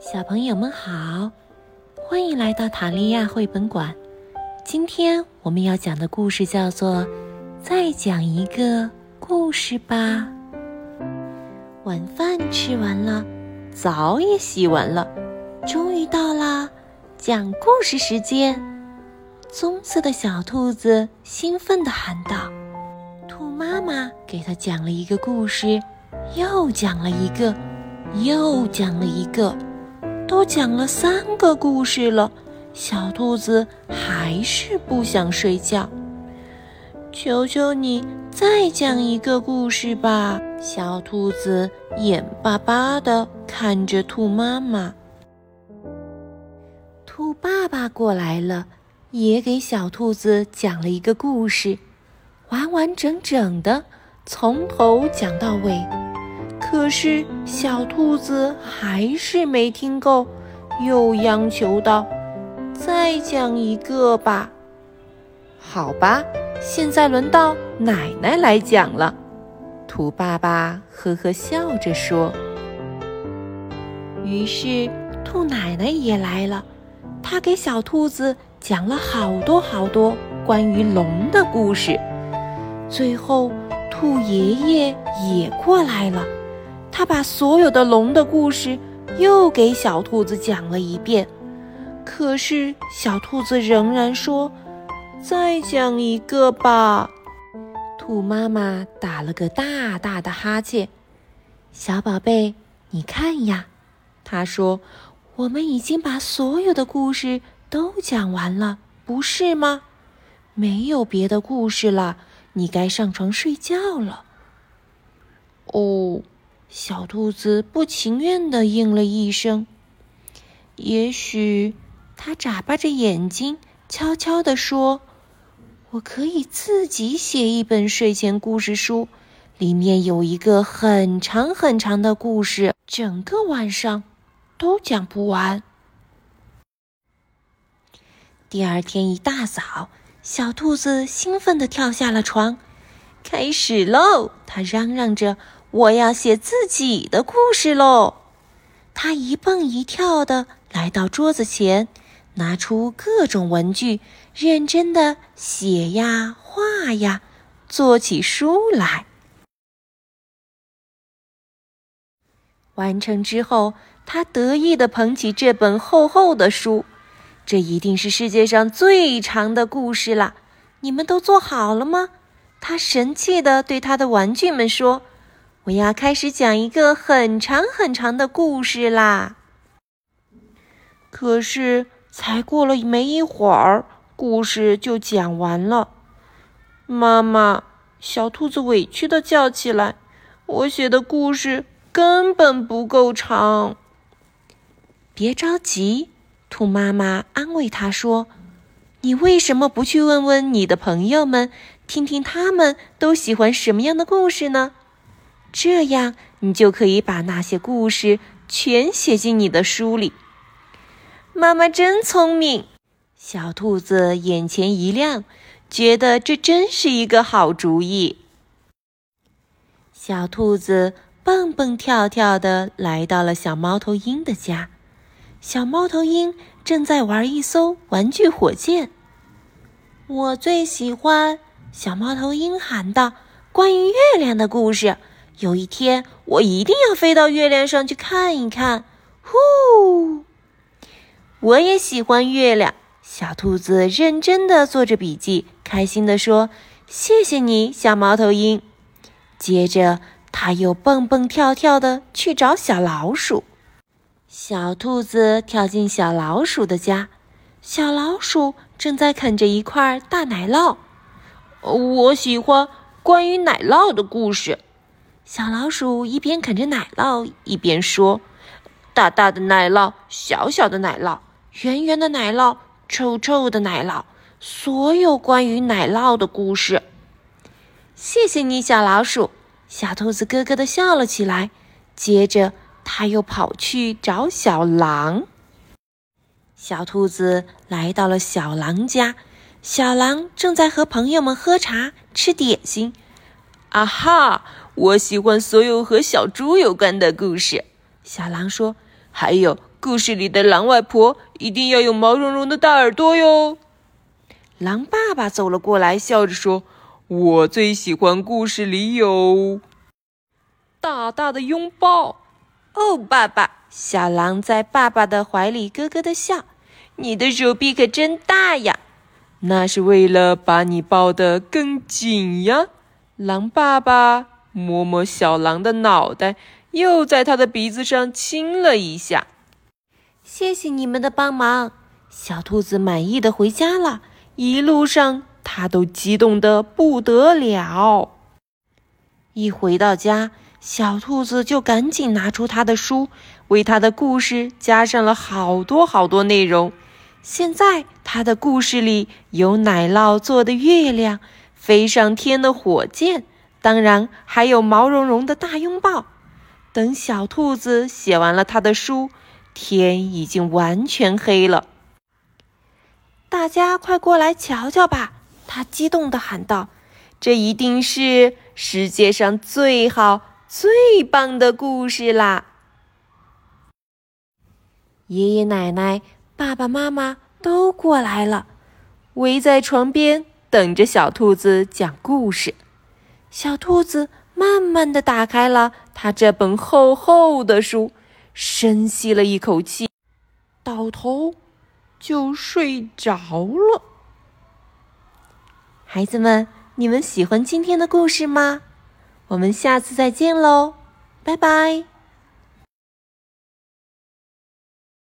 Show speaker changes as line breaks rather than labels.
小朋友们好，欢迎来到塔利亚绘本馆。今天我们要讲的故事叫做《再讲一个故事吧》。晚饭吃完了，澡也洗完了，终于到了讲故事时间。棕色的小兔子兴奋地喊道：“兔妈妈给它讲了一个故事，又讲了一个，又讲了一个。”都讲了三个故事了，小兔子还是不想睡觉。求求你再讲一个故事吧！小兔子眼巴巴地看着兔妈妈。兔爸爸过来了，也给小兔子讲了一个故事，完完整整的，从头讲到尾。可是小兔子还是没听够，又央求道：“再讲一个吧。”好吧，现在轮到奶奶来讲了。兔爸爸呵呵笑着说。于是兔奶奶也来了，她给小兔子讲了好多好多关于龙的故事。最后，兔爷爷也过来了。他把所有的龙的故事又给小兔子讲了一遍，可是小兔子仍然说：“再讲一个吧。”兔妈妈打了个大大的哈欠。小宝贝，你看呀，他说：“我们已经把所有的故事都讲完了，不是吗？没有别的故事了，你该上床睡觉了。”哦。小兔子不情愿地应了一声。也许，它眨巴着眼睛，悄悄地说：“我可以自己写一本睡前故事书，里面有一个很长很长的故事，整个晚上都讲不完。”第二天一大早，小兔子兴奋地跳下了床，开始喽！它嚷嚷着。我要写自己的故事喽！他一蹦一跳的来到桌子前，拿出各种文具，认真的写呀画呀，做起书来。完成之后，他得意的捧起这本厚厚的书，这一定是世界上最长的故事了。你们都做好了吗？他神气的对他的玩具们说。我要开始讲一个很长很长的故事啦！可是才过了没一会儿，故事就讲完了。妈妈，小兔子委屈的叫起来：“我写的故事根本不够长。”别着急，兔妈妈安慰他说：“你为什么不去问问你的朋友们，听听他们都喜欢什么样的故事呢？”这样，你就可以把那些故事全写进你的书里。妈妈真聪明，小兔子眼前一亮，觉得这真是一个好主意。小兔子蹦蹦跳跳的来到了小猫头鹰的家，小猫头鹰正在玩一艘玩具火箭。我最喜欢，小猫头鹰喊道：“关于月亮的故事。”有一天，我一定要飞到月亮上去看一看。呼！我也喜欢月亮。小兔子认真的做着笔记，开心的说：“谢谢你，小猫头鹰。”接着，它又蹦蹦跳跳的去找小老鼠。小兔子跳进小老鼠的家，小老鼠正在啃着一块大奶酪。我喜欢关于奶酪的故事。小老鼠一边啃着奶酪，一边说：“大大的奶酪，小小的奶酪，圆圆的奶酪，臭臭的奶酪，所有关于奶酪的故事。”谢谢你，小老鼠。小兔子咯咯的笑了起来。接着，他又跑去找小狼。小兔子来到了小狼家，小狼正在和朋友们喝茶、吃点心。啊哈！我喜欢所有和小猪有关的故事。小狼说：“还有故事里的狼外婆一定要有毛茸茸的大耳朵哟。狼爸爸走了过来，笑着说：“我最喜欢故事里有大大的拥抱。”哦，爸爸！小狼在爸爸的怀里咯咯的笑。你的手臂可真大呀！那是为了把你抱得更紧呀。狼爸爸摸摸小狼的脑袋，又在他的鼻子上亲了一下。谢谢你们的帮忙，小兔子满意的回家了。一路上，它都激动的不得了。一回到家，小兔子就赶紧拿出他的书，为他的故事加上了好多好多内容。现在，他的故事里有奶酪做的月亮，飞上天的火箭，当然还有毛茸茸的大拥抱。等小兔子写完了他的书。天已经完全黑了，大家快过来瞧瞧吧！他激动地喊道：“这一定是世界上最好、最棒的故事啦！”爷爷奶奶、爸爸妈妈都过来了，围在床边等着小兔子讲故事。小兔子慢慢的打开了他这本厚厚的书。深吸了一口气，倒头就睡着了。孩子们，你们喜欢今天的故事吗？我们下次再见喽，拜拜。